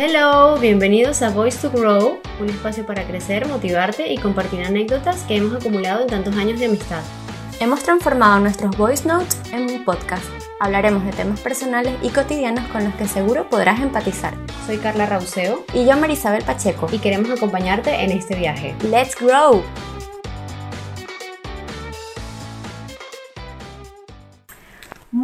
Hello, bienvenidos a Voice to Grow, un espacio para crecer, motivarte y compartir anécdotas que hemos acumulado en tantos años de amistad. Hemos transformado nuestros voice notes en un podcast. Hablaremos de temas personales y cotidianos con los que seguro podrás empatizar. Soy Carla Rauseo Y yo, Marisabel Pacheco. y queremos acompañarte en este viaje. ¡Let's grow!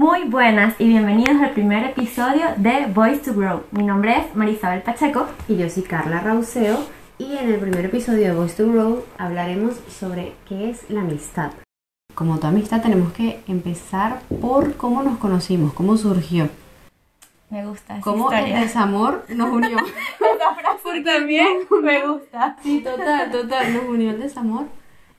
Muy buenas y bienvenidos al primer episodio de Voice to Grow. Mi nombre es Marisabel Pacheco. Y yo soy Carla Rauseo y en el primer episodio de Voice to Grow hablaremos sobre qué es la amistad. Como toda amistad tenemos que empezar por cómo nos conocimos, cómo surgió, Me gusta esa cómo el desamor nos unió. Esa frase también me gusta. Sí, total, total, nos unió el desamor.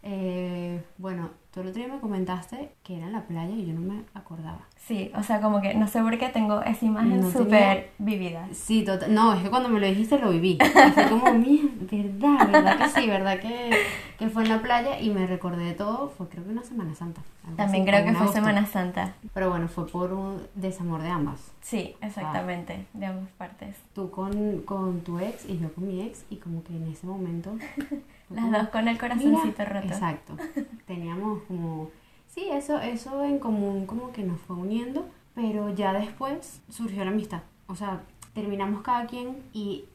Eh, bueno, tú el otro día me comentaste que era en la playa y yo no me acordaba. Sí, o sea, como que no sé por qué tengo esa imagen No súper vivida. Sí, total. No, es que cuando me lo dijiste lo viví. Y fue como, "Mira, verdad, verdad que sí, verdad que, que fue en la playa y me recordé de todo. Fue creo que una Semana Santa. También así, creo que fue agosto. Semana Santa. Pero bueno, fue por un desamor de ambas. Sí, exactamente, de ambas partes. Tú con, con tu ex y yo con mi ex y como que en ese momento... Las como, dos con el "Mira", corazoncito roto. Exacto. Teníamos como... Sí, eso, eso en común como que nos fue uniendo, pero ya después surgió la amistad. O sea, terminamos cada quien y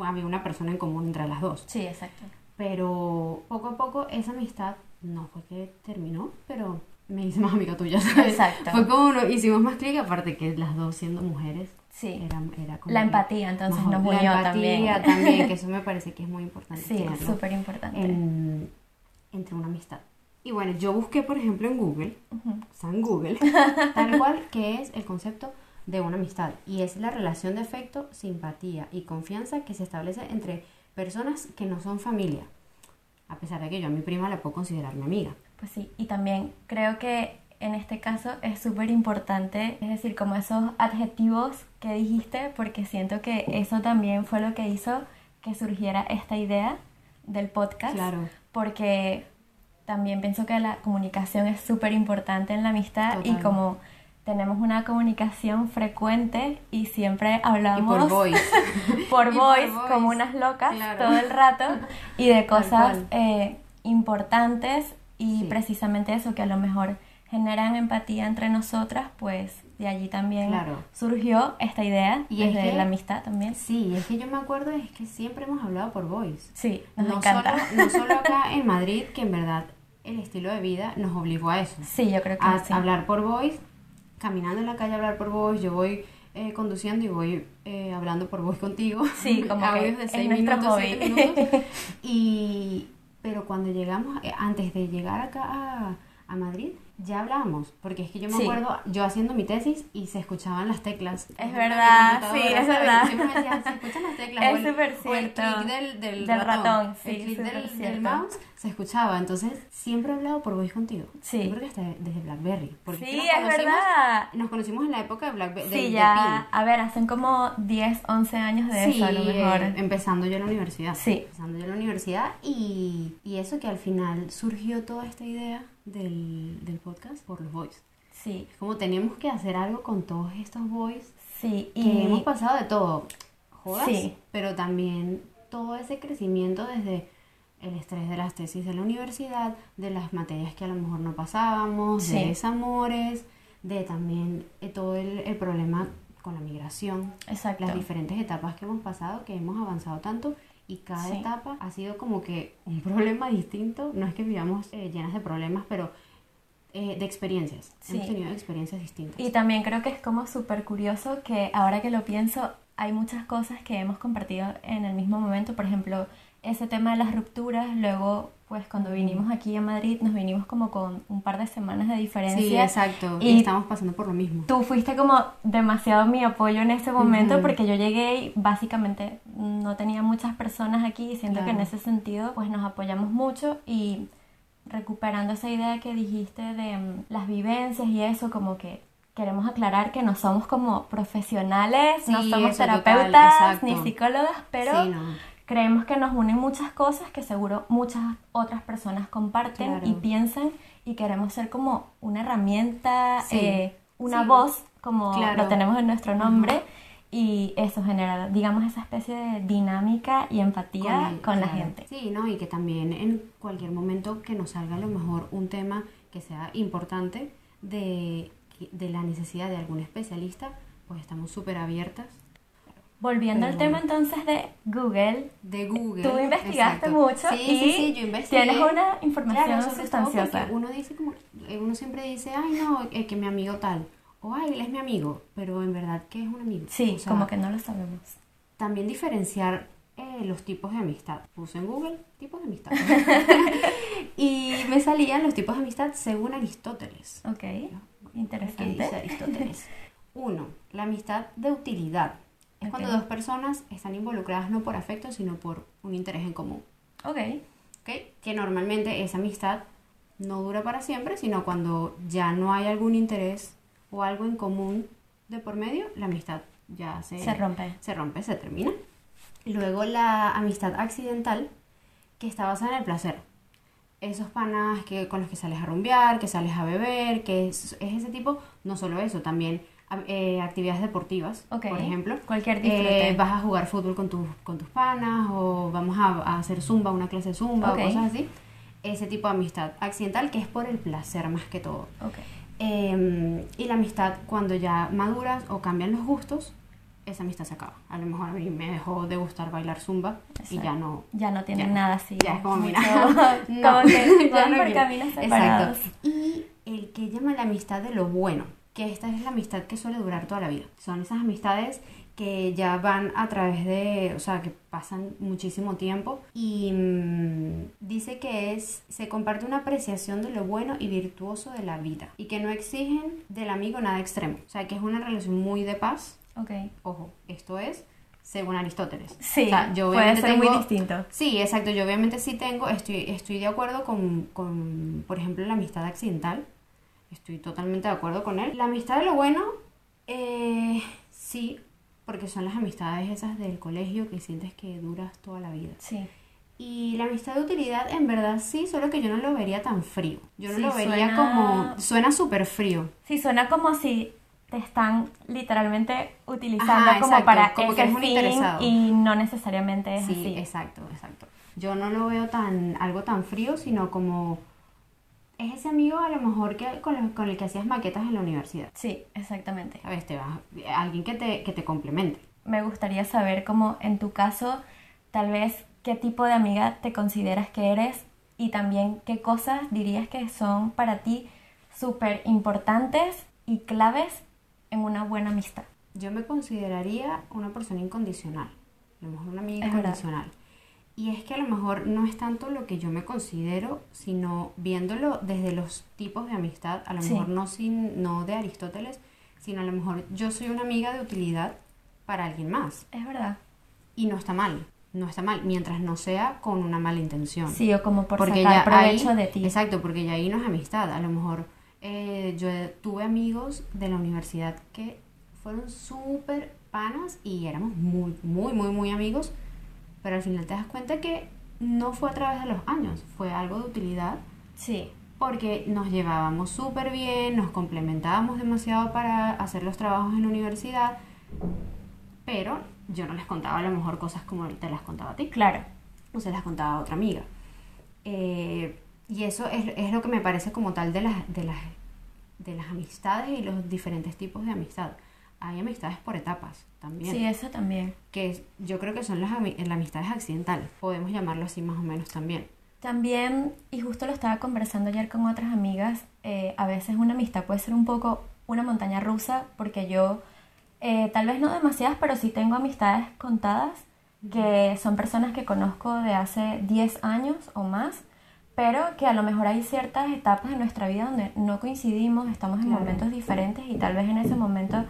había una persona en común entre las dos. Sí, exacto. Pero poco a poco esa amistad no fue que terminó, pero me hice más amiga tuya, ¿sabes? Exacto. Fue como nos hicimos más clic, aparte que las dos siendo mujeres. Sí. Era, era como La empatía entonces nos La unió empatía también. que eso me parece que es muy importante. Sí, súper importante. en- entre una amistad. Y bueno, yo busqué, por ejemplo, en Google, o sea, en Google, tal cual, que es el concepto de una amistad. Y es la relación de afecto, simpatía y confianza que se establece entre personas que no son familia. A pesar de que yo a mi prima la puedo considerar mi amiga. Pues sí, y también creo que en este caso es súper importante, es decir, como esos adjetivos que dijiste, porque siento que eso también fue lo que hizo que surgiera esta idea del podcast. Claro. Porque también pienso que la comunicación es súper importante en la amistad y como tenemos una comunicación frecuente y siempre Y hablamos por voice. por Y por voice voice. como unas locas Claro. todo el rato y de cosas eh, importantes y Sí. precisamente eso que a lo mejor generan empatía entre nosotras, pues de allí también Claro. surgió esta idea Y es desde que- la amistad también. Sí, es que yo me acuerdo es que siempre hemos hablado por voice. Sí, nos no encanta. Solo, no solo acá en Madrid, que en verdad el estilo de vida nos obligó a eso. Sí, yo creo que a sí. hablar por voice, caminando en la calle hablar por voice, yo voy eh, conduciendo y voy eh, hablando por voice contigo. Sí, como que de es 6 nuestro minutos, hobby. 7 minutos. Y, pero cuando llegamos, eh, antes de llegar acá a, a Madrid, ya hablábamos, porque es que yo me Sí. acuerdo, yo haciendo mi tesis y se escuchaban las teclas. Es verdad, sí, es verdad. Siempre me decían, se escuchan las teclas. Es súper o el cierto. clic del, del, Del ratón, ratón, sí, el clic del, del cierto. mouse se escuchaba. Entonces, siempre he hablado por voice contigo. Sí. Yo creo que hasta desde Blackberry. porque Sí, es verdad. Nos conocimos en la época de Blackberry. Sí, ya, a ver, hacen como 10, 11 años de Sí, eso a lo mejor. eh, empezando yo en la universidad. Sí. Empezando yo en la universidad y, y eso que al final surgió toda esta idea del, del podcast por los boys. Sí, Es como teníamos que hacer algo con todos estos boys sí, que y hemos pasado de todo. Jodas, Sí. pero también todo ese crecimiento desde el estrés de las tesis de la universidad, de las materias que a lo mejor no pasábamos, Sí. de desamores, de también eh, todo el, el problema con la migración, exacto. las diferentes etapas que hemos pasado, que hemos avanzado tanto y cada Sí. etapa ha sido como que un problema distinto. No es que vivamos eh, llenas de problemas, pero eh, de experiencias. Sí. Hemos tenido experiencias distintas. Y también creo que es como súper curioso que ahora que lo pienso, hay muchas cosas que hemos compartido en el mismo momento. Por ejemplo, ese tema de las rupturas. Luego, pues cuando vinimos aquí a Madrid, nos vinimos como con un par de semanas de diferencia. Sí, exacto. Y, Y estamos pasando por lo mismo. Tú fuiste como demasiado mi apoyo en ese momento porque yo llegué y básicamente no tenía muchas personas aquí y siento que en ese sentido pues nos apoyamos mucho y recuperando esa idea que dijiste de mm, las vivencias y eso como que queremos aclarar que no somos como profesionales, no somos total, terapeutas ni psicólogas, pero Sí, no. creemos que nos unen muchas cosas que seguro muchas otras personas comparten Claro. y piensan y queremos ser como una herramienta, Sí. eh, una voz, como Claro. lo tenemos en nuestro nombre. Y eso genera, digamos, esa especie de dinámica y empatía el- con, la claro. gente. Sí, ¿no? Y que también en cualquier momento que nos salga a lo mejor un tema que sea importante de, de la necesidad de algún especialista, pues estamos súper abiertas. Volviendo al Pero- tema entonces de Google, De Google. tú investigaste exacto. mucho Sí, y sí, sí, yo investigué. tienes una información Claro, sustanciosa. uno dice como, eh, uno siempre dice, ay no, eh, que mi amigo tal, o ay, él es mi amigo, pero en verdad, ¿qué es un amigo? Sí, O sea, como que no lo sabemos. También diferenciar eh, los tipos de amistad. Puse en Google tipos de amistad. y me salían los tipos de amistad según Aristóteles. Ok, ¿Qué interesante. dice Aristóteles? Uno, la amistad de utilidad. Es cuando Ok. dos personas están involucradas no por afecto, sino por un interés en común. Ok, ¿ok? Que normalmente esa amistad no dura para siempre, sino cuando ya no hay algún interés o algo en común de por medio, la amistad ya se, se rompe. se rompe, se termina. Luego la amistad accidental, que está basada en el placer. Esos panas que, con los que sales a rumbear, que sales a beber, que es, es ese tipo, no solo eso, también eh, actividades deportivas, Ok, por ejemplo. cualquier Eh, disfrute. vas a jugar fútbol con, tus con tus panas o vamos a, a hacer zumba, una clase de zumba o cosas así. Ese tipo de amistad accidental que es por el placer más que todo. Ok, Eh, y la amistad, cuando ya maduras o cambian los gustos, esa amistad se acaba. A lo mejor a mí me dejó de gustar bailar zumba y ya no. ya no tienen Ya. nada así. Ya es como, mira. no, como que ya van no por caminos separados. Exacto. Y el que llama la amistad de lo bueno, que esta es la amistad que suele durar toda la vida. Son esas amistades que ya van a través de, o sea, que pasan muchísimo tiempo y mm, dice que es, se comparte una apreciación de lo bueno y virtuoso de la vida y que no exigen del amigo nada extremo, o sea, que es una relación muy de paz. Ok, Ojo, esto es según Aristóteles. sí, O sea, yo puede ser muy distinto. Sí, exacto. Yo obviamente sí tengo, estoy, estoy de acuerdo con, con, por ejemplo, la amistad accidental. Estoy totalmente de acuerdo con él. La amistad de lo bueno, eh, sí, porque son las amistades esas del colegio que sientes que duras toda la vida. Sí, Y la amistad de utilidad, en verdad sí, solo que yo no lo vería tan frío. Yo no Sí, lo vería suena- como... Suena súper frío. sí, suena como si te están literalmente utilizando Ajá, como exacto, para como que un fin interesado. y no necesariamente es Sí, así. exacto, exacto. Yo no lo veo tan algo tan frío, sino como es ese amigo a lo mejor que con, el- con el que hacías maquetas en la universidad. Sí, exactamente. ¿Sabes? Te vas, alguien que te, que te complemente. Me gustaría saber cómo en tu caso, tal vez qué tipo de amiga te consideras que eres y también qué cosas dirías que son para ti súper importantes y claves en una buena amistad. Yo me consideraría una persona incondicional, a lo mejor una amiga Es verdad. Y es que a lo mejor no es tanto lo que yo me considero, sino viéndolo desde los tipos de amistad, a lo Sí. mejor no, sin, no de Aristóteles, sino a lo mejor yo soy una amiga de utilidad para alguien más. Es verdad. Y no está mal, no está mal, mientras no sea con una mala intención. Sí, o como por porque sacar ya provecho ahí- de ti. Exacto, porque ya ahí no es amistad. A lo mejor eh, yo tuve amigos de la universidad que fueron súper panas y éramos muy, muy, muy, muy amigos, pero al final te das cuenta que no fue a través de los años, fue algo de utilidad Sí, porque nos llevábamos súper bien, nos complementábamos demasiado para hacer los trabajos en la universidad, pero yo no les contaba a lo mejor cosas como te las contaba a ti claro. o se las contaba a otra amiga. Eh, y eso es, es lo que me parece como tal de las, de, las, de las amistades y los diferentes tipos de amistad. Hay amistades por etapas también, Sí, eso también. que yo creo que son las, las amistades accidentales, podemos llamarlo así más o menos también. También, y justo lo estaba conversando ayer con otras amigas, eh, a veces una amistad puede ser un poco una montaña rusa, porque yo, eh, tal vez no demasiadas, pero sí tengo amistades contadas, que son personas que conozco de hace 10 años o más, pero que a lo mejor hay ciertas etapas en nuestra vida donde no coincidimos, estamos en momentos diferentes y tal vez en ese momento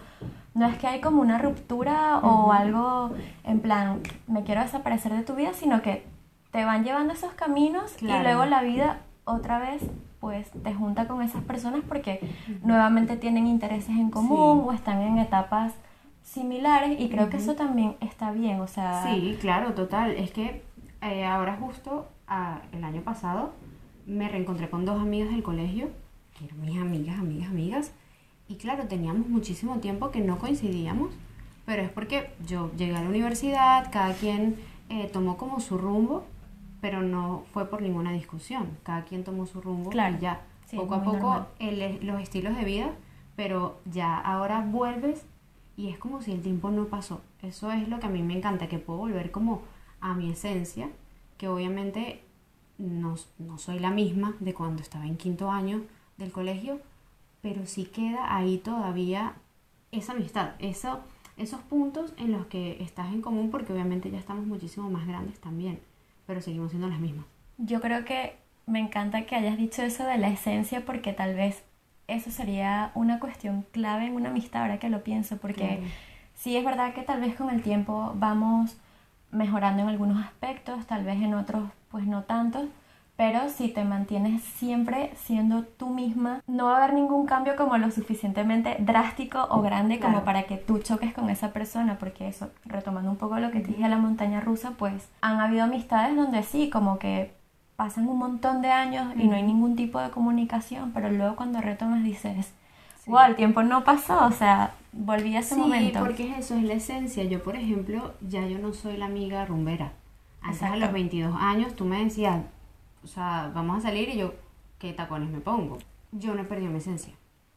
no es que hay como una ruptura o algo en plan, me quiero desaparecer de tu vida, sino que te van llevando esos caminos Claro. y luego la vida otra vez pues te junta con esas personas porque nuevamente tienen intereses en común Sí. o están en etapas similares y creo que eso también está bien, o sea, Sí, claro, total. Es que eh, ahora justo el año pasado me reencontré con dos amigas del colegio, que eran mis amigas, amigas, amigas. Y claro, teníamos muchísimo tiempo que no coincidíamos, pero es porque yo llegué a la universidad, cada quien eh, tomó como su rumbo, pero no fue por ninguna discusión, cada quien tomó su rumbo Claro. y ya, Sí, poco a poco el- los estilos de vida, pero ya ahora vuelves y es como si el tiempo no pasó. Eso es lo que a mí me encanta, que puedo volver como a mi esencia, que obviamente no, no soy la misma de cuando estaba en quinto año del colegio, pero sí queda ahí todavía esa amistad, eso, esos puntos en los que estás en común, porque obviamente ya estamos muchísimo más grandes también, pero seguimos siendo las mismas. Yo creo que me encanta que hayas dicho eso de la esencia porque tal vez eso sería una cuestión clave en una amistad ahora que lo pienso, porque Claro. sí es verdad que tal vez con el tiempo vamos mejorando en algunos aspectos, tal vez en otros pues no tanto, pero si te mantienes siempre siendo tú misma, no va a haber ningún cambio como lo suficientemente drástico o grande como para que tú choques con esa persona, porque eso, retomando un poco lo que te dije de la montaña rusa, pues han habido amistades donde sí, como que pasan un montón de años y no hay ningún tipo de comunicación, pero luego cuando retomas dices. Wow, el tiempo no pasó, o sea, volví a ese Sí, momento. porque es eso, es la esencia. Yo, por ejemplo, ya yo no soy la amiga rumbera. Antes a Exacto. los 22 años tú me decías, o sea, vamos a salir y yo, ¿qué tacones me pongo? Yo no he perdido mi esencia.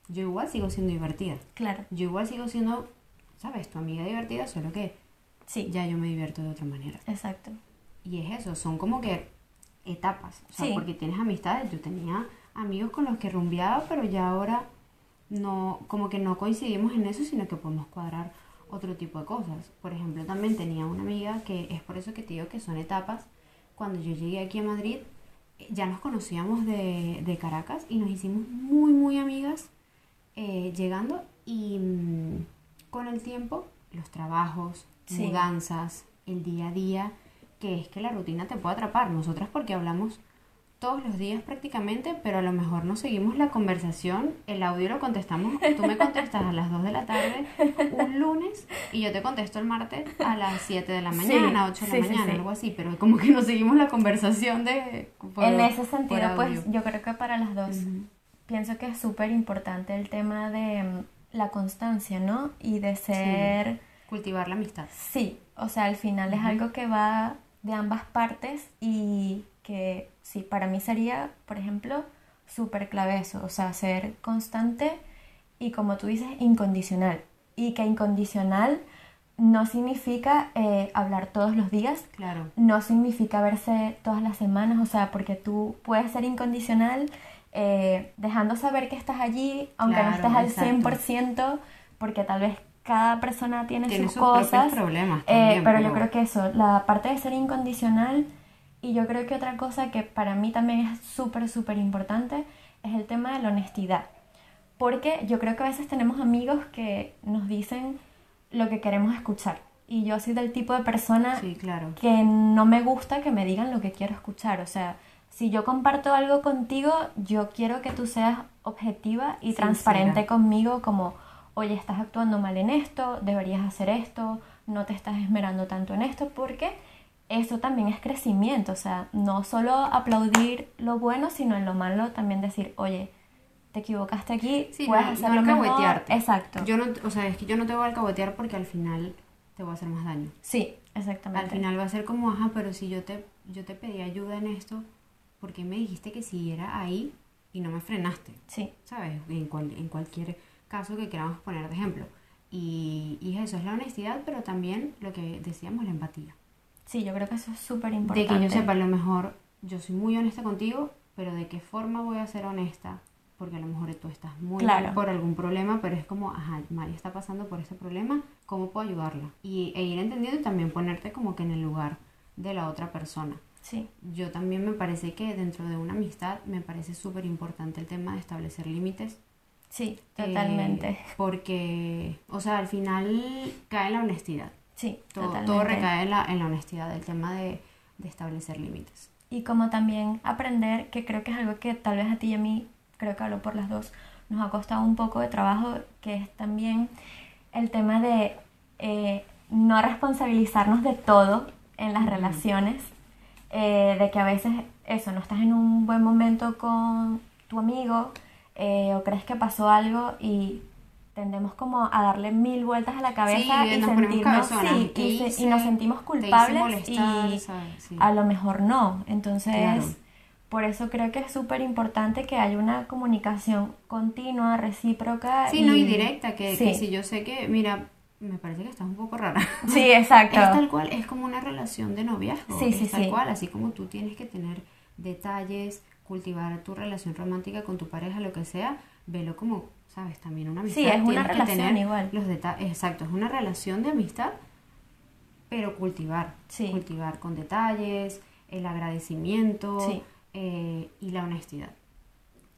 Yo igual sigo siendo divertida. Claro, Yo igual sigo siendo, ¿sabes? Tu amiga divertida, solo que sí, ya yo me divierto de otra manera. exacto. Y es eso, son como que etapas. O sea, Sí. porque tienes amistades. Yo tenía amigos con los que rumbeaba, pero ya ahora no, como que no coincidimos en eso, sino que podemos cuadrar otro tipo de cosas. Por ejemplo, también tenía una amiga que es por eso que te digo que son etapas. Cuando yo llegué aquí a Madrid, eh, ya nos conocíamos de, de Caracas y nos hicimos muy, muy amigas eh, llegando y mm, con el tiempo, los trabajos, Sí. mudanzas, el día a día, que es que la rutina te puede atrapar. Nosotras porque hablamos todos los días prácticamente, pero a lo mejor no seguimos la conversación, el audio lo contestamos, tú me contestas a las 2 de la tarde un lunes y yo te contesto el martes a las 7 de la Sí, mañana, 8 de la sí, sí, mañana, sí. algo así, pero como que no seguimos la conversación de... por- en ese sentido, pues yo creo que para las dos Ujú. pienso que es súper importante el tema de mm, la constancia, ¿no? Y de ser, Cultivar la amistad. sí, o sea, al final es Ujú. algo que va de ambas partes y que sí, para mí sería, por ejemplo, súper clave eso, o sea, ser constante y como tú dices, incondicional. Y que incondicional no significa eh, hablar todos los días, Claro. no significa verse todas las semanas, o sea, porque tú puedes ser incondicional eh, dejando saber que estás allí, aunque no Claro, estés al exacto. 100%, porque tal vez cada persona tiene, Tiene sus sus cosas. problemas eh, también, pero yo pero- creo que eso, la parte de ser incondicional, y yo creo que otra cosa que para mí también es súper, súper importante, es el tema de la honestidad. Porque yo creo que a veces tenemos amigos que nos dicen lo que queremos escuchar. Y yo soy del tipo de persona Sí, claro. que no me gusta que me digan lo que quiero escuchar. O sea, si yo comparto algo contigo, yo quiero que tú seas objetiva y Sincera. transparente conmigo como, oye, estás actuando mal en esto, deberías hacer esto, no te estás esmerando tanto en esto, porque eso también es crecimiento. O sea, no solo aplaudir lo bueno, sino en lo malo también decir, oye, te equivocaste aquí, Sí, puedes no, hacerlo no mejor. alcahuetearte. Exacto. Yo no, o sea, es que yo no te voy a alcahuetear porque al final te voy a hacer más daño. Sí, exactamente. Al final va a ser como, ajá, pero si yo te, yo te pedí ayuda en esto, ¿por qué me dijiste que siguiera ahí y no me frenaste? Sí, ¿Sabes? En, cual- en cualquier caso que queramos poner de ejemplo. Y, y eso es la honestidad, pero también lo que decíamos, la empatía. Sí, yo creo que eso es súper De importante. que yo sepa, a lo mejor yo soy muy honesta contigo, pero de qué forma voy a ser honesta, porque a lo mejor tú estás muy Claro. por algún problema, pero es como, ajá, María está pasando por ese problema, ¿cómo puedo ayudarla? Y, e ir entendiendo y también ponerte como que en el lugar de la otra persona. Sí, Yo también me parece que dentro de una amistad me parece súper importante el tema de establecer límites. sí, eh, totalmente. porque, o sea, al final cae la honestidad. Sí, Todo, totalmente. todo recae en la, en la honestidad, el tema de, de establecer límites. Y como también aprender, que creo que es algo que tal vez a ti y a mí, creo que hablo por las dos, nos ha costado un poco de trabajo, que es también el tema de eh, no responsabilizarnos de todo en las relaciones, eh, de que a veces eso, no estás en un buen momento con tu amigo eh, o crees que pasó algo y tendemos como a darle mil vueltas a la cabeza Sí, y sentirnos sí, ¿Qué y, se- y hice? nos sentimos hice culpables molestar, y a lo mejor no. Entonces, Claro. por eso creo que es súper importante que haya una comunicación continua, recíproca. Sí, no, y directa, que, si yo sé que, mira, me parece que estás un poco rara. Sí, exacto. Es tal cual, es como una relación de noviazgo. Sí, sí, es tal sí. cual, así como tú tienes que tener detalles, cultivar tu relación romántica con tu pareja, lo que sea, velo como, sabes, también una amistad. Sí, es una relación tener igual. Los detalles, exacto, es una relación de amistad, pero cultivar. Sí. Cultivar con detalles, el agradecimiento Sí. eh, y la honestidad.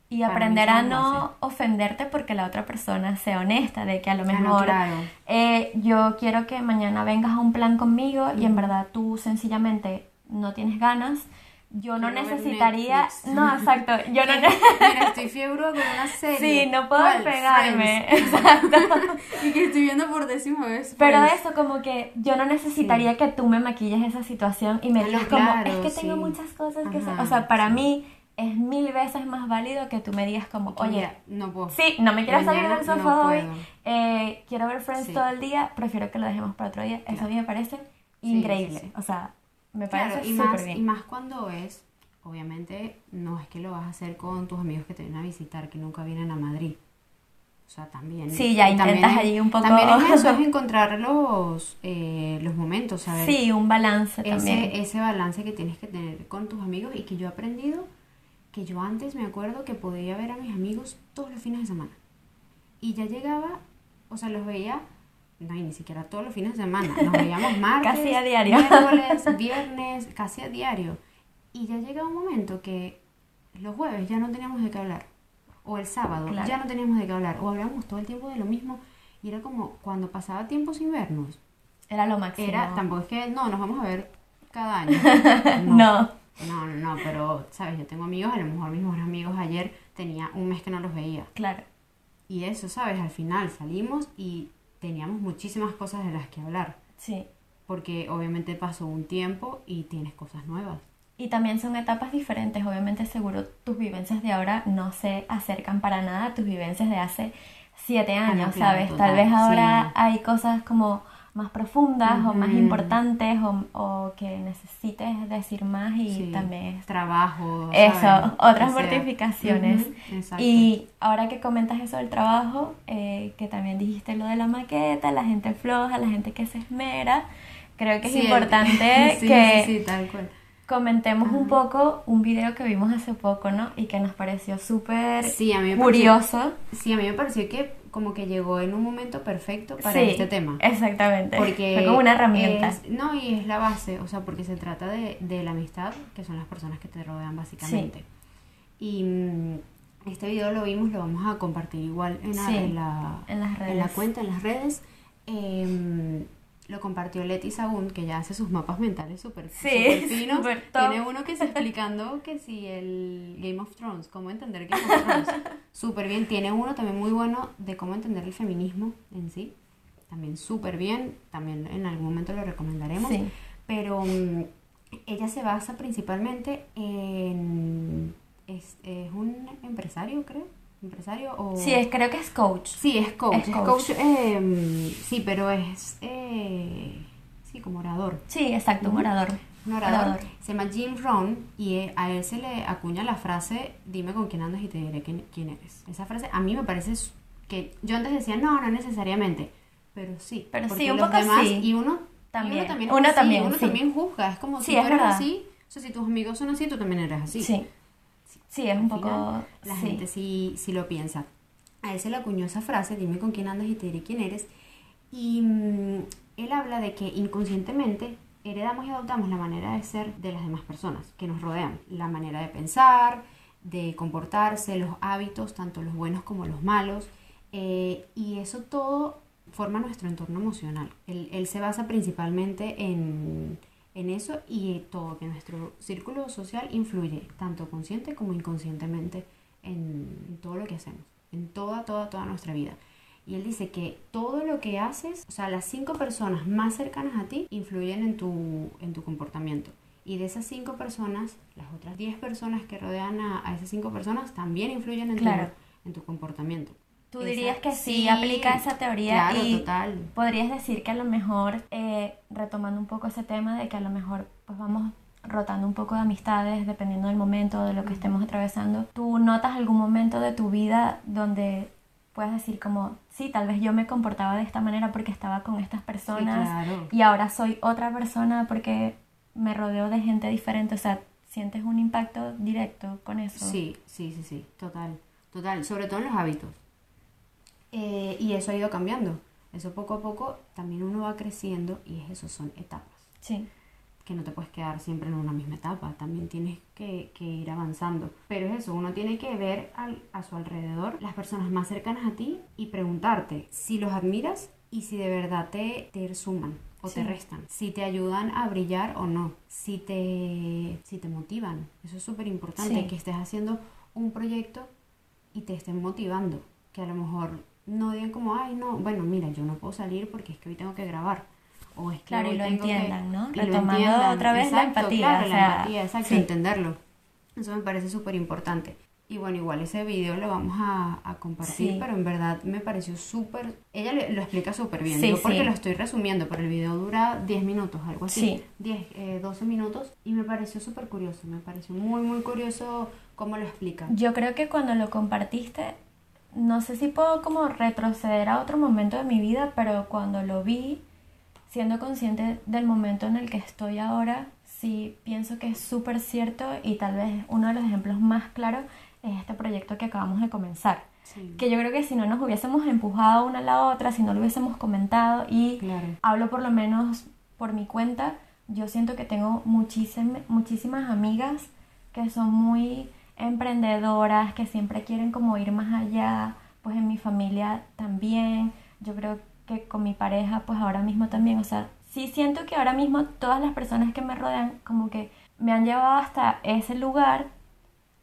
Y Para aprender a no ofenderte porque la otra persona sea honesta, de que a lo Ah, no, mejor claro. eh, yo quiero que mañana vengas a un plan conmigo y en verdad tú sencillamente no tienes ganas. Yo no Quiero necesitaría, no, exacto, yo no Mira, estoy fiebre con una serie. Sí, no puedo pegarme. Exacto. y que estoy viendo por décima vez. Pero Friends. eso, como que yo no necesitaría que tú me maquilles esa situación y me digas como, claro, es que tengo sí. muchas cosas que hacer. Ajá, O sea, para sí. mí es mil veces más válido que tú me digas como, oye, mira, no puedo. sí, no me quiero salir del sofá no hoy, eh, quiero ver Friends Sí. todo el día, prefiero que lo dejemos para otro día. Eso a Claro. mí me parece Sí, increíble. sí, sí. O sea, me Claro, parece y súper más, bien. y más cuando es, obviamente, no es que lo vas a hacer con tus amigos que te vienen a visitar, que nunca vienen a Madrid. O sea, también. Sí, ya y también intentas es- allí un poco- También es eso, es encontrar los, eh, los momentos, ¿sabes? Sí, un balance también. ese, ese balance que tienes que tener con tus amigos y que yo he aprendido que yo antes me acuerdo que podía ver a mis amigos todos los fines de semana. Y ya llegaba, o sea, los veía, no, ni siquiera todos los fines de semana, nos veíamos martes, Casi a diario. miércoles, viernes, casi a diario. Y ya llegaba un momento que los jueves ya no teníamos de qué hablar, o el sábado Claro. ya no teníamos de qué hablar, o hablábamos todo el tiempo de lo mismo, y era como cuando pasaba tiempo sin vernos, Era lo máximo. era, tampoco es que, no, nos vamos a ver cada año. No. No, no, no, pero, ¿sabes? Yo tengo amigos, a lo mejor mis mejores amigos ayer tenía un mes que no los veía. claro. Y eso, ¿sabes? Al final salimos y teníamos muchísimas cosas de las que hablar. Sí. Porque obviamente pasó un tiempo y tienes cosas nuevas. Y también son etapas diferentes. Obviamente, seguro tus vivencias de ahora no se acercan para nada a tus vivencias de hace siete Ah, no, años, claro, ¿sabes? total, Tal vez ahora sí. hay cosas como más profundas o más importantes o, o que necesites decir más y Sí, también Trabajo. eso, ¿sabes? otras O sea, mortificaciones. ujú, exacto. Y ahora que comentas eso del trabajo, eh, que también dijiste lo de la maqueta, la gente floja, la gente que se esmera, creo que es Sí, importante sí, que tal cual. comentemos un poco un video que vimos hace poco, ¿no? Y que nos pareció súper curioso. Sí, a mí me pareció que como que llegó en un momento perfecto para sí, este tema. exactamente. Porque Fue como una herramienta. es- no, y es la base, o sea, porque se trata de, de la amistad, que son las personas que te rodean básicamente. Y mm, este video lo vimos, lo vamos a compartir igual en la, Sí, en la, en las en la redes. cuenta, en las redes. Em, lo compartió Leti Sagún, que ya hace sus mapas mentales súper Sí, finos. Tiene uno que está explicando que si el Game of Thrones, cómo entender Game of Thrones. Súper bien. Tiene uno también muy bueno de cómo entender el feminismo en sí. También súper bien. También en algún momento lo recomendaremos. Sí. Pero mm, ella se basa principalmente en... Es, es un empresario, creo. ¿Empresario o...? Sí, es, creo que es coach. Sí, es coach. Es Es coach. coach, em, sí, pero es... eh, sí, como orador. Sí, exacto, un orador. Un orador. Orador. Se llama Jim Rohn y eh, a él se le acuña la frase, dime con quién andas y te diré quién, quién eres. Esa frase a mí me parece que yo antes decía, no, no necesariamente, pero sí. Pero sí, un poco demás- sí. Y uno También. y uno también, es Uno así, también, uno sí. también juzga, es como Sí, si tú es eres verdad. así, o sea, si tus amigos son así, tú también eres así. Sí. Sí, es un poco... la sí. gente sí, sí lo piensa. A él se le acuñó esa frase, dime con quién andas y te diré quién eres. Y mm, él habla de que inconscientemente heredamos y adoptamos la manera de ser de las demás personas que nos rodean. La manera de pensar, de comportarse, los hábitos, tanto los buenos como los malos. eh, y eso todo forma nuestro entorno emocional. Él, él se basa principalmente en, en eso y todo, que nuestro círculo social influye tanto consciente como inconscientemente en, todo lo que hacemos, en toda, toda, toda nuestra vida. Y él dice que todo lo que haces, o sea, las cinco personas más cercanas a ti influyen en tu, en tu comportamiento. Y de esas cinco personas, las otras diez personas que rodean a, a esas cinco personas también influyen en, Claro. tu, en tu comportamiento. Tú esa- dirías que sí, aplica esa teoría Claro, y total. podrías decir que a lo mejor, eh, retomando un poco ese tema de que a lo mejor pues vamos rotando un poco de amistades dependiendo del momento, de lo que estemos atravesando, ¿tú notas algún momento de tu vida donde puedes decir como, sí, tal vez yo me comportaba de esta manera porque estaba con estas personas claro. y ahora soy otra persona porque me rodeo de gente diferente? O sea, ¿sientes un impacto directo con eso? Sí, sí, sí, sí, total, total, sobre todo en los hábitos. Eh, y eso ha ido cambiando. Eso poco a poco también uno va creciendo y es eso, son etapas. Sí, Que no te puedes quedar siempre en una misma etapa, también tienes que, que ir avanzando. Pero es eso, uno tiene que ver al- a su alrededor las personas más cercanas a ti y preguntarte si los admiras y si de verdad te, te suman o te Sí. restan, si te ayudan a brillar o no, si te, si te motivan. Eso es súper importante, Sí. que estés haciendo un proyecto y te estén motivando, que a lo mejor no digan como, ay, no, bueno, mira, yo no puedo salir porque es que hoy tengo que grabar. O es que Claro, y hoy lo tengo que- entiendan, ¿no? y lo Retomando entiendan. otra vez la Exacto, empatía, Claro, o la sea, empatía, exacto, sí. entenderlo. Eso me parece súper importante. Y bueno, igual ese video lo vamos a, a compartir, Sí. pero en verdad me pareció súper... Ella lo, explica súper bien, Sí, digo, porque sí. lo estoy resumiendo, pero el video dura 10 minutos, algo así. Sí. 10, eh, 12 minutos, y me pareció súper curioso, me pareció muy, muy curioso cómo lo explica. Yo creo que cuando lo compartiste, no sé si puedo como retroceder a otro momento de mi vida, pero cuando lo vi, siendo consciente del momento en el que estoy ahora, sí pienso que es súper cierto y tal vez uno de los ejemplos más claros es este proyecto que acabamos de comenzar. Sí, Que yo creo que si no nos hubiésemos empujado una a la otra, si no lo hubiésemos comentado y claro. hablo por lo menos por mi cuenta, yo siento que tengo muchísimas, muchísimas amigas que son muy emprendedoras, que siempre quieren como ir más allá, pues en mi familia también, yo creo que con mi pareja pues ahora mismo también, o sea, sí siento que ahora mismo todas las personas que me rodean como que me han llevado hasta ese lugar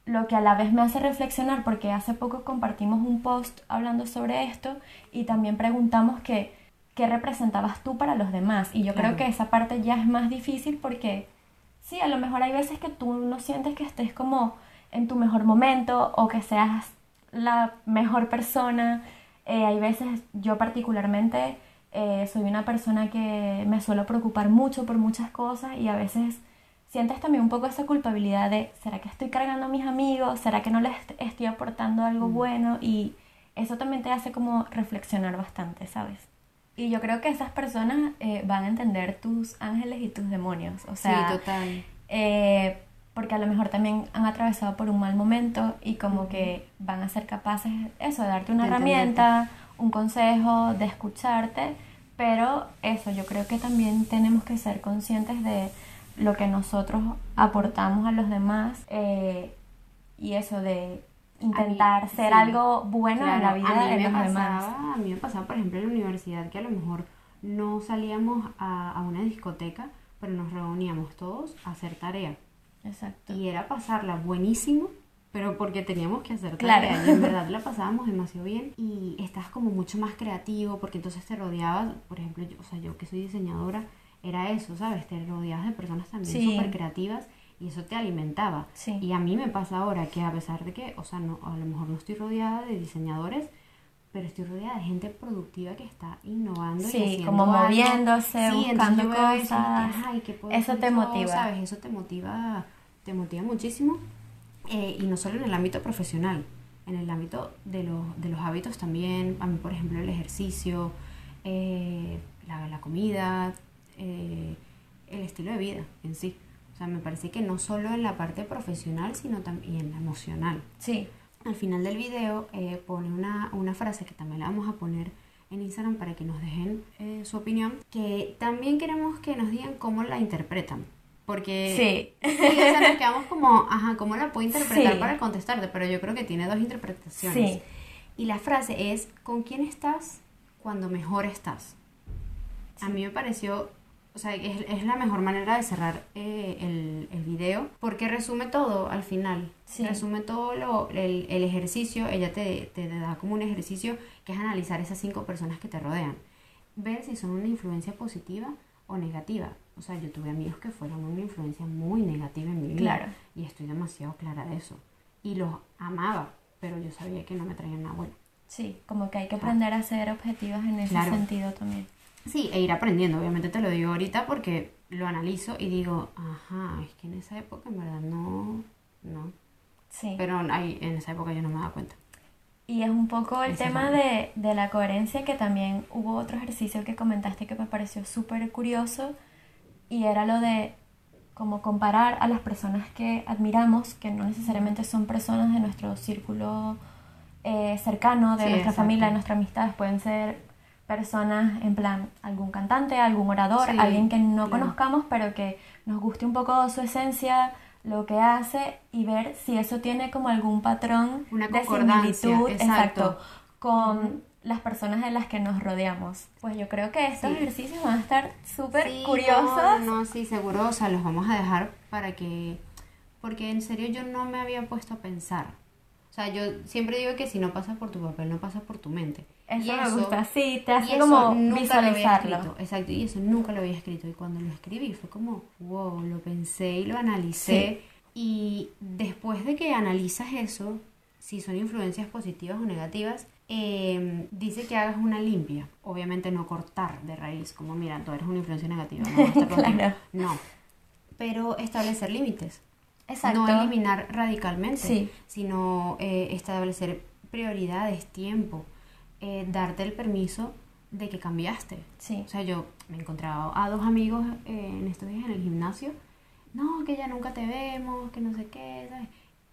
lo que a la vez me hace reflexionar porque hace poco compartimos un post hablando sobre esto y también preguntamos que qué representabas tú para los demás y yo Claro. creo que esa parte ya es más difícil porque sí, a lo mejor hay veces que tú no sientes que estés como en tu mejor momento o que seas la mejor persona. Eh, hay veces, yo particularmente, eh, soy una persona que me suelo preocupar mucho por muchas cosas y a veces sientes también un poco esa culpabilidad de, ¿será que estoy cargando a mis amigos? ¿Será que no les est- estoy aportando algo bueno? Y eso también te hace como reflexionar bastante, ¿sabes? Y yo creo que esas personas eh, van a entender tus ángeles y tus demonios. O sea, sí, total. eh, porque a lo mejor también han atravesado por un mal momento y como que van a ser capaces eso de darte una De herramienta, un consejo, de escucharte, pero eso yo creo que también tenemos que ser conscientes de lo que nosotros aportamos a los demás eh, y eso de intentar ser sí. algo bueno en la vida de los pasaba, demás. A mí me pasaba, por ejemplo, en la universidad que a lo mejor no salíamos a, a una discoteca, pero nos reuníamos todos a hacer tarea. Exacto. Y era pasarla buenísimo, pero porque teníamos que hacer Claro. tarea. Y en verdad la pasábamos demasiado bien y estás como mucho más creativo porque entonces te rodeabas, por ejemplo, yo, o sea, yo que soy diseñadora, era eso, ¿sabes? Te rodeabas de personas también Sí. súper creativas y eso te alimentaba. Sí. Y a mí me pasa ahora que a pesar de que, o sea, no, a lo mejor no estoy rodeada de diseñadores, pero estoy rodeada de gente productiva que está innovando y Sí, haciendo como algo. moviéndose, Sí, buscando eso y cosas. que, ay, ¿qué puedo Eso hacer te motiva. ¿Sabes? Eso te motiva, te motiva muchísimo. Eh, y no solo en el ámbito profesional, en el ámbito de los, de los hábitos también. A mí, por ejemplo, el ejercicio, eh, la, la comida, eh, el estilo de vida en sí. O sea, me parece que no solo en la parte profesional, sino también en la emocional. Sí, Al final del video eh, pone una, una frase que también la vamos a poner en Instagram para que nos dejen eh, su opinión, que también queremos que nos digan cómo la interpretan. Porque sí. sí, o sea, nos quedamos como, ajá, ¿cómo la puedo interpretar Sí. para contestarte? Pero yo creo que tiene dos interpretaciones. Sí. Y la frase es, ¿con quién estás cuando mejor estás? A mí me pareció, o sea, es, es la mejor manera de cerrar eh, el, el video porque resume todo al final. Sí. Resume todo lo, el, el ejercicio, ella te, te da como un ejercicio que es analizar esas cinco personas que te rodean. Ver si son una influencia positiva o negativa. O sea, yo tuve amigos que fueron una influencia muy negativa en mi vida. Claro. Y estoy demasiado clara de eso. Y los amaba, pero yo sabía que no me traían nada bueno. Sí, como que hay que aprender a ser objetivas en ese Claro. sentido también. Sí, e ir aprendiendo, obviamente te lo digo ahorita porque lo analizo y digo, ajá, es que en esa época en verdad no, no. Sí. Pero ahí, en esa época yo no me daba cuenta. Y es un poco el tema de, de la coherencia, que también hubo otro ejercicio que comentaste que me pareció súper curioso, y era lo de como comparar a las personas que admiramos, que no necesariamente son personas de nuestro círculo eh, cercano, de Sí, nuestra exacto. familia, de nuestras amistades, pueden ser personas en plan algún cantante, algún orador, Sí, alguien que no claro. conozcamos, pero que nos guste un poco su esencia, lo que hace y ver si eso tiene como algún patrón Una de similitud, exacto. con las personas de las que nos rodeamos. Pues yo creo que estos Sí. ejercicios van a estar súper Sí, curiosos. No, no, sí, seguro, o sea, los vamos a dejar para que... Porque en serio yo no me había puesto a pensar. O sea, yo siempre digo que si no pasa por tu papel, no pasa por tu mente. Eso, Y me gusta, sí, te hace como nunca lo había escrito, exacto, y eso nunca lo había escrito. Y cuando lo escribí fue como, wow, lo pensé y lo analicé. Y después de que analizas eso, si son influencias positivas o negativas, eh, dice que hagas una limpia. Obviamente no cortar de raíz, como mira, tú eres una influencia negativa, no voy a estar contigo". Claro. No. Pero establecer límites. Exacto. No eliminar radicalmente, Sí. sino eh, establecer prioridades, tiempo, eh, darte el permiso de que cambiaste. Sí. O sea, yo me he encontrado a dos amigos eh, en estos días en el gimnasio. No, que ya nunca te vemos, que no sé qué. ¿sabes?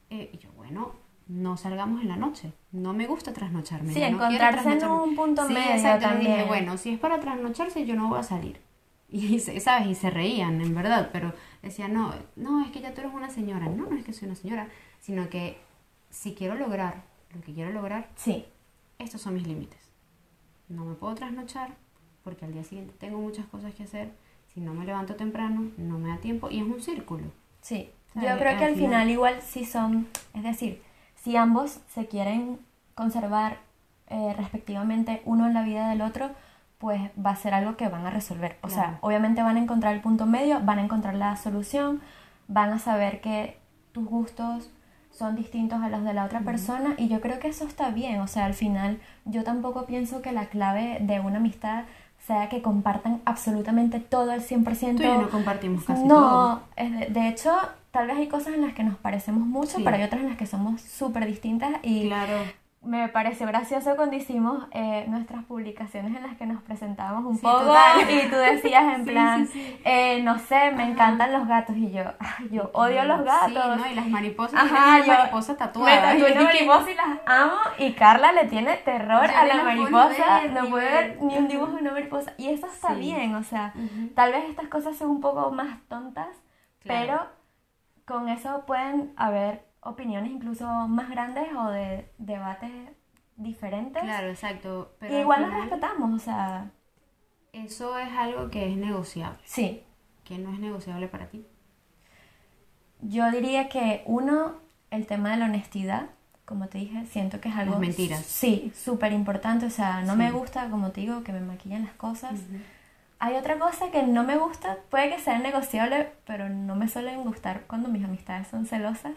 Eh, y yo, bueno, no salgamos en la noche. No me gusta trasnocharme. Sí, no encontrarse en un punto Sí, medio les dije, también. bueno, si es para trasnocharse, yo no voy a salir. Y, se- ¿sabes? Y se reían, en verdad, pero decían, no, no, es que ya tú eres una señora. No, no es que soy una señora, sino que si quiero lograr lo que quiero lograr, Sí. estos son mis límites. No me puedo trasnochar porque al día siguiente tengo muchas cosas que hacer. Si no me levanto temprano, no me da tiempo y es un círculo. Sí, O yo creo que al al final- final igual sí son, es decir, si ambos se quieren conservar eh, respectivamente uno en la vida del otro, pues va a ser algo que van a resolver. O sea, obviamente van a encontrar el punto medio, van a encontrar la solución, van a saber que tus gustos son distintos a los de la otra persona y yo creo que eso está bien. O sea, al final yo tampoco pienso que la clave de una amistad sea que compartan absolutamente todo al 100%. Tú y yo no compartimos casi no, todo. de, de hecho, tal vez hay cosas en las que nos parecemos mucho, Sí. pero hay otras en las que somos súper distintas y Claro. Me pareció gracioso cuando hicimos eh, nuestras publicaciones en las que nos presentábamos un Sí, poco total. y tú decías en Sí, plan, sí, eh, no sé, me encantan los gatos y yo, "Ay, yo odio los gatos. Sí, ¿no? Y las mariposas. Ajá, yo mariposa me tatuada. tatué Y mariposa las amo y Carla le tiene terror Yo a las puedo mariposa, ver, no puede ver. ni un dibujo de una mariposa y eso está bien, o sea, tal vez estas cosas son un poco más tontas, Claro. pero con eso pueden haber opiniones incluso más grandes o de debates diferentes. Claro, exacto. Pero y al igual nos respetamos, o sea, Eso es algo que es negociable. sí. Que no es negociable para ti. Yo diría que uno, el tema de la honestidad, como te dije, siento que es algo... Las mentiras. Sí, súper importante, o sea, no me Sí. gusta, como te digo, que me maquillan las cosas. Ujú. Hay otra cosa que no me gusta, puede que sea negociable, pero no me suelen gustar cuando mis amistades son celosas.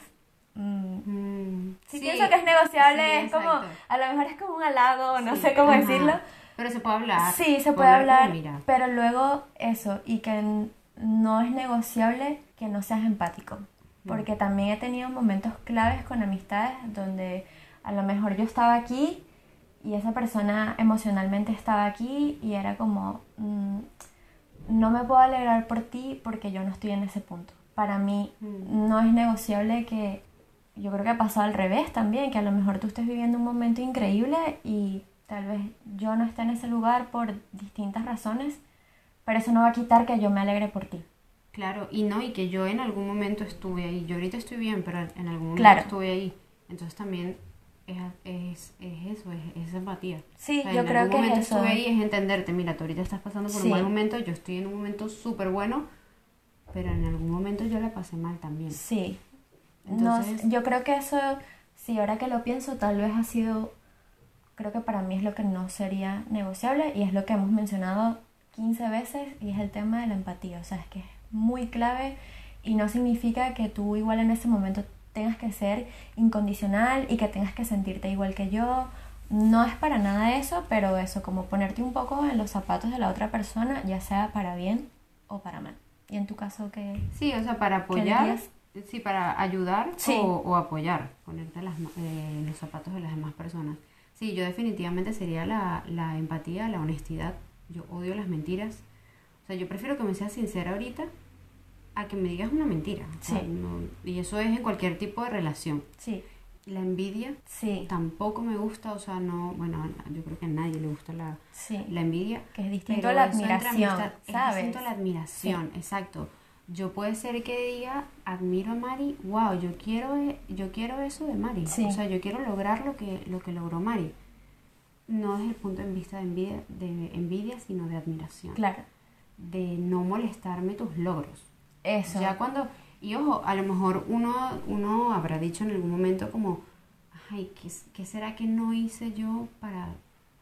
Mm, Mm, Sí, pienso que es negociable, sí, es como, a lo mejor es como un halago, no Sí, sé cómo ajá. decirlo. Pero se puede hablar. Sí, se puede hablar, como, mira, pero luego eso, y que no es negociable que no seas empático. Porque también he tenido momentos claves con amistades donde a lo mejor yo estaba aquí y esa persona emocionalmente estaba aquí y era como, mm, no me puedo alegrar por ti porque yo no estoy en ese punto. Para mí Mm. no es negociable que, yo creo que ha pasado al revés también, que a lo mejor tú estés viviendo un momento increíble y tal vez yo no esté en ese lugar por distintas razones, pero eso no va a quitar que yo me alegre por ti. Claro, y no, y que yo en algún momento estuve ahí. Yo ahorita estoy bien, pero en algún momento Claro. estuve ahí. Entonces también es, es, es eso, es, es empatía. Sí, O sea, yo en creo algún que es momento eso. estuve ahí, es entenderte. Mira, tú ahorita estás pasando por Sí. un buen momento, yo estoy en un momento súper bueno, pero en algún momento yo la pasé mal también. Sí. No, yo creo que eso, sí, ahora que lo pienso, tal vez ha sido, creo que para mí es lo que no sería negociable y es lo que hemos mencionado 15 veces y es el tema de la empatía. O sea, es que es muy clave y no significa que tú igual en ese momento tengas que ser incondicional y que tengas que sentirte igual que yo no es para nada eso, pero eso, como ponerte un poco en los zapatos de la otra persona, ya sea para bien o para mal. ¿Y en tu caso qué? Sí, o sea, para apoyar? Sí, para ayudar Sí. o, o apoyar, ponerte las, eh, los zapatos de las demás personas. Sí, yo definitivamente sería la, la empatía, la honestidad. Yo odio las mentiras. O sea, yo prefiero que me seas sincera ahorita a que me digas una mentira. O sea, Sí. no- y eso es en cualquier tipo de relación. Sí, La envidia sí, tampoco me gusta, o sea, no, bueno, yo creo que a nadie le gusta la, sí. la envidia. Que es distinto a la admiración, Es ¿sabes? distinto a la admiración, exacto. Yo puede ser que diga, admiro a Mari, wow, yo quiero, e- yo quiero eso de Mari. Sí. O sea, yo quiero lograr lo que, lo que logró Mari. No desde el punto de vista de envidia, de envidia, sino de admiración. Claro, De no molestarme tus logros. eso. Ya cuando, y ojo, a lo mejor uno, uno habrá dicho en algún momento como, ay, ¿qué, qué será que no hice yo para,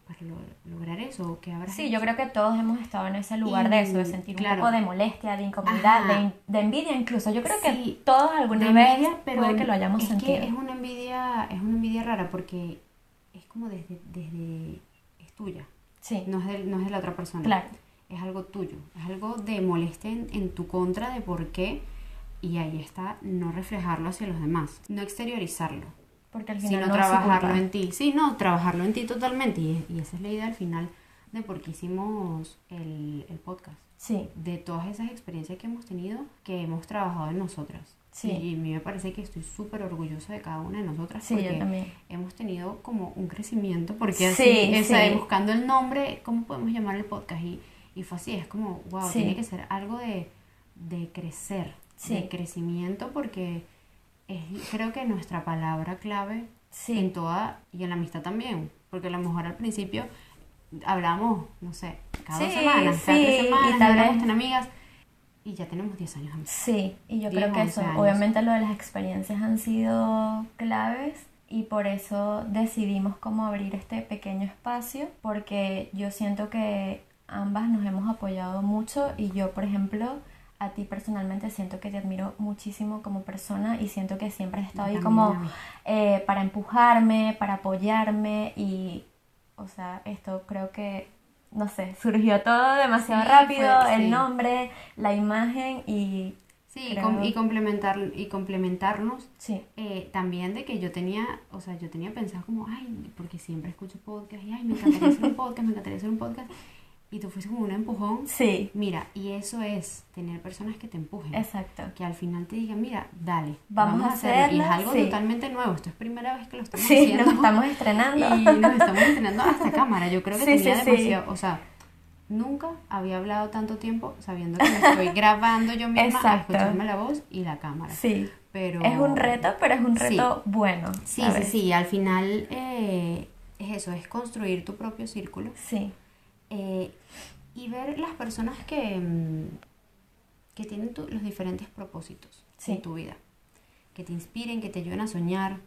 para lo- lograr eso? ¿O qué habrás Sí, hecho? yo creo que todos hemos estado en ese lugar Y, de eso, de sentir claro. un poco de molestia, de incomodidad, de, in- de envidia incluso. Yo creo que Sí, todos alguna vez envidia, pero puede que lo hayamos es sentido. que es una envidia, es una envidia rara porque es como desde, desde es tuya, Sí, no es, de, no es de la otra persona. claro. Es algo tuyo, es algo de molestia en, en tu contra de por qué y ahí está no reflejarlo hacia los demás, no exteriorizarlo, Porque al final sino no trabajarlo en ti. Sí, no, trabajarlo en ti totalmente y, y esa es la idea al final de por qué hicimos el, el podcast. Sí, de todas esas experiencias que hemos tenido, que hemos trabajado en nosotras. Sí. Y a mí me parece que estoy súper orgullosa de cada una de nosotras sí, porque yo también. hemos tenido como un crecimiento, porque Sí, así, sí. buscando el nombre, ¿cómo podemos llamar el podcast? Y, y fue así, es como, wow, tiene que ser algo de, de crecer, Sí. de crecimiento, porque es creo que nuestra palabra clave en Sí, toda, y en la amistad también, porque a lo mejor al principio hablamos, no sé, cada dos Sí, semanas, cada sí, tres y semanas, tal no éramos vez- tan amigas, y ya tenemos 10 años amistad. sí. Y yo creo que 11 eso, años. obviamente lo de las experiencias han sido claves y por eso decidimos como abrir este pequeño espacio porque yo siento que ambas nos hemos apoyado mucho y yo, por ejemplo, a ti personalmente siento que te admiro muchísimo como persona y siento que siempre has estado ahí como eh, para empujarme, para apoyarme y, o sea, esto creo que, no sé, surgió todo demasiado Sí, rápido, fue- el nombre, la imagen y Sí, y, Creo- com- y complementar y complementarnos sí, eh, también de que yo tenía, o sea, yo tenía pensado como, ay, porque siempre escucho podcast y ay, me encantaría hacer un podcast, me encantaría hacer un podcast. Y tú fuiste como un empujón. sí, Mira, y eso es tener personas que te empujen. exacto. Que al final te digan, mira, dale, Vamos a hacerlo. Y es algo sí. totalmente nuevo. Esto es primera vez que lo estamos Sí, haciendo. nos estamos estrenando. Y nos estamos estrenando hasta cámara. Yo creo que Sí, tenía sí, sí. demasiado, o sea, nunca había hablado tanto tiempo sabiendo que me estoy grabando yo misma a Exacto. escucharme la voz y la cámara. Sí, Pero es un reto, pero es un Sí. reto bueno. Sí, sí, sí. Al final eh, es eso, es construir tu propio círculo Sí, eh, y ver las personas que, mm, que tienen tu- los diferentes propósitos Sí. en tu vida. Que te inspiren, que te ayuden a soñar,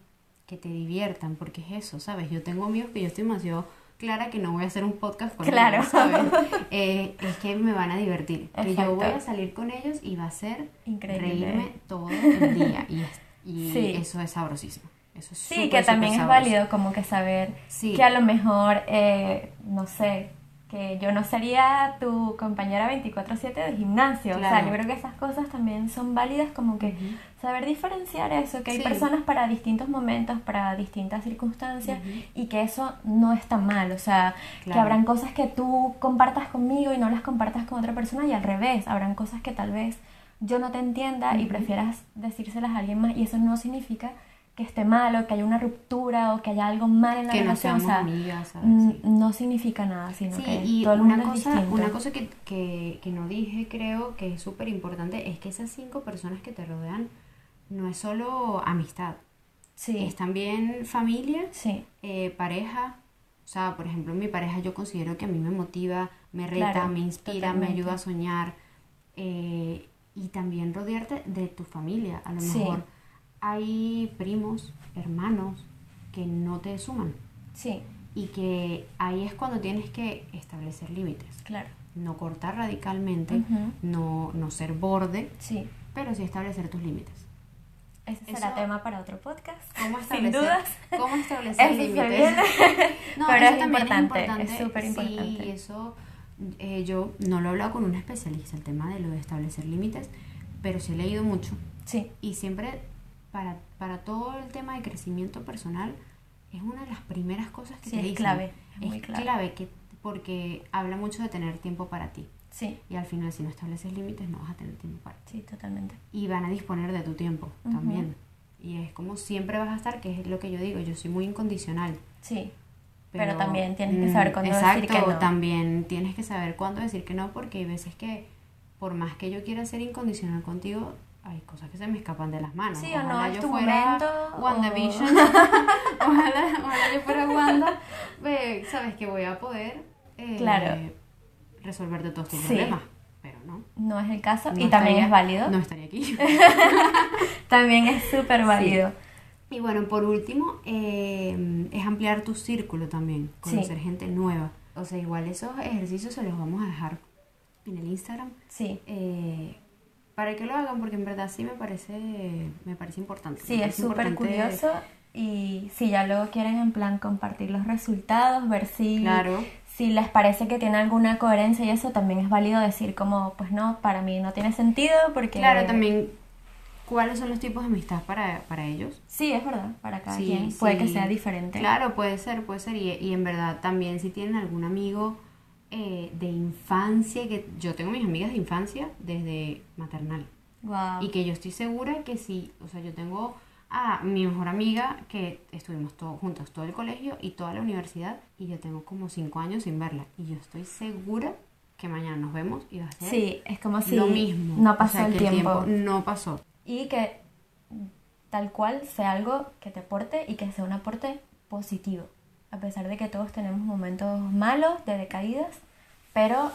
que te diviertan, porque es eso, ¿sabes? Yo tengo amigos que yo estoy demasiado clara que no voy a hacer un podcast con Claro. ellos, ¿sabes? Eh, es que me van a divertir. Que yo voy a salir con ellos y va a ser Increíble. reírme todo el día. Y, es- y Sí. eso es sabrosísimo. Eso es sí, que también es válido como que saber Sí. que a lo mejor, eh, no sé, que yo no sería tu compañera 24/7 de gimnasio. O sea, yo creo que esas cosas también son válidas como que saber diferenciar eso, que hay personas para distintos momentos, para distintas circunstancias y que eso no está mal. O sea, que habrán cosas que tú compartas conmigo y no las compartas con otra persona y al revés, habrán cosas que tal vez yo no te entienda y prefieras decírselas a alguien más y eso no significa que esté mal o que haya una ruptura o que haya algo mal en la que no relación. seamos o sea, amigas, ¿sabes? mm, Sí. no significa nada, sino Sí, que y todo el una mundo es cosa, distinto. una cosa que, que, que no dije, creo que es súper importante, es que esas cinco personas que te rodean no es solo amistad, Sí, es también familia, sí, eh, pareja. O sea, por ejemplo, mi pareja yo considero que a mí me motiva, me reta, Claro, me inspira, totalmente. me ayuda a soñar. eh, y también rodearte de tu familia. A lo Sí. mejor hay primos, hermanos que no te suman. sí, Y que ahí es cuando tienes que establecer límites. claro. No cortar radicalmente, no, no ser borde, Sí, pero sí establecer tus límites. ese será Eso- tema para otro podcast. ¿Cómo Sin establecer, dudas. ¿cómo establecer límites? No, Pero eso es también importante, es súper Sí, importante. eso eh, yo no lo he hablado con un especialista, el tema de lo de establecer límites, pero sí he leído mucho. Sí, Y siempre, para, para todo el tema de crecimiento personal, es una de las primeras cosas que sí, te es dicen. clave. Es Es muy clave. clave que, porque habla mucho de tener tiempo para ti. Sí, Y al final, si no estableces límites, no vas a tener tiempo para ti. sí, totalmente. Y van a disponer de tu tiempo Ujú. también. Y es como siempre vas a estar, que es lo que yo digo, yo soy muy incondicional. Sí, Pero también tienes que saber mm, cuándo exacto, decir que no. también tienes que saber cuándo decir que no, porque hay veces que, por más que yo quiera ser incondicional contigo, hay cosas que se me escapan de las manos. Sí, o no es yo tu fuera momento, WandaVision. o- ojalá, ojalá yo fuera Wanda. ve, Sabes que voy a poder eh, Claro. resolverte todos tus Sí. problemas. Pero no. no es el caso no y también es válido. No estaría aquí. También es súper válido. Y bueno, por último, eh, es ampliar tu círculo también, Sí. conocer gente nueva. O sea, igual esos ejercicios se los vamos a dejar en el Instagram Sí, eh, para que lo hagan, porque en verdad sí me parece, me parece importante. sí, es súper curioso y si ya luego quieren en plan compartir los resultados, ver si, Claro, si les parece que tiene alguna coherencia y eso también es válido decir como, pues no, para mí no tiene sentido porque... claro, también cuáles son los tipos de amistad para, para ellos. Sí, es verdad, para cada Sí, quien puede que sí. sea diferente. Claro, puede ser, puede ser. Y, y en verdad también si tienen algún amigo eh, de infancia, que yo tengo mis amigas de infancia desde maternal. Wow. Y que yo estoy segura que sí, o sea, yo tengo a mi mejor amiga que estuvimos todos juntos todo el colegio y toda la universidad y yo tengo como cinco años sin verla. Y yo estoy segura que mañana nos vemos y va a ser Sí, es como si lo mismo. no O pasó sea, el que tiempo. No pasó. Y que tal cual sea algo que te aporte y que sea un aporte positivo. A pesar de que todos tenemos momentos malos, de decaídas, pero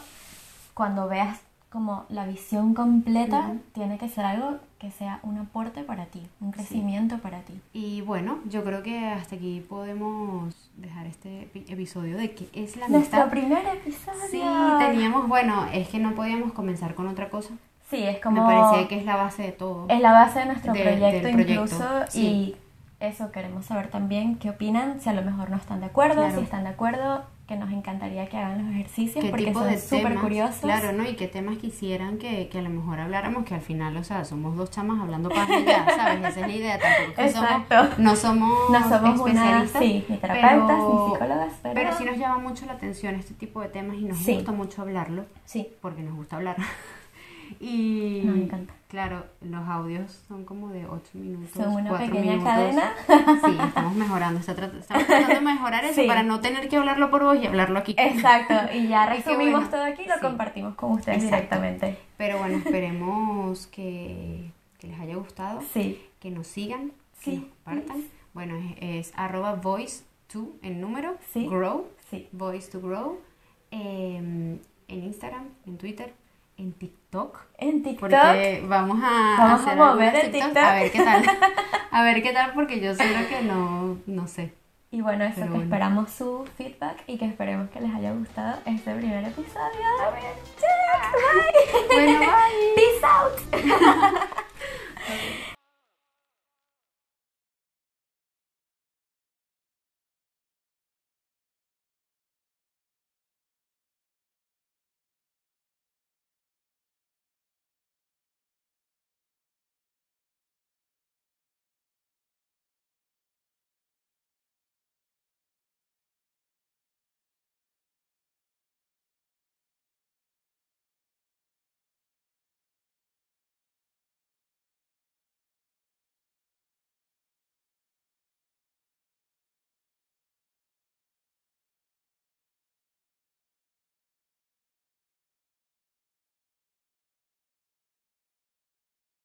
cuando veas como la visión completa, Ujú. tiene que ser algo que sea un aporte para ti, un crecimiento para ti. Y bueno, yo creo que hasta aquí podemos dejar este epi- episodio de qué es la Nuestro amistad. primer episodio. Sí, teníamos, bueno, es que no podíamos comenzar con otra cosa. Sí, es como... Me parecía que es la base de todo. Es la base de nuestro De- proyecto, incluso sí. y eso queremos saber también qué opinan, si a lo mejor no están de acuerdo, Claro. si están de acuerdo, que nos encantaría que hagan los ejercicios qué porque tipo son súper curiosos. claro, ¿no? Y qué temas quisieran que, que a lo mejor habláramos, que al final, o sea, somos dos chamas hablando paja y ya, ¿sabes? Esa es la idea, tampoco somos, Exacto. no somos, No somos una, especialistas, sí, ni terapeutas, pero- ni psicólogas, pero, pero sí nos llama mucho la atención este tipo de temas y nos Sí. gusta mucho hablarlo, sí, porque nos gusta hablar. y Nos encanta. Claro, los audios son como de 8 minutos, son una 4 pequeña minutos. cadena. Sí, estamos mejorando, estamos tratando de mejorar eso Sí. para no tener que hablarlo por voz y hablarlo aquí. Exacto, y ya resumimos bueno. todo aquí y lo Sí. compartimos con ustedes Exacto. directamente. Pero bueno, esperemos que, que les haya gustado, Sí, que nos sigan, Sí, que nos compartan. Bueno, es, es arroba voice to en número, Sí. grow, sí. voice to grow, em, en Instagram, en Twitter, en TikTok. En TikTok, Porque vamos a Vamos a mover el TikTok. A ver qué tal. A ver qué tal, porque yo seguro que no, no sé. y bueno, eso Pero que bueno. esperamos su feedback y que esperemos que les haya gustado este primer episodio. Bueno, bye. Peace out.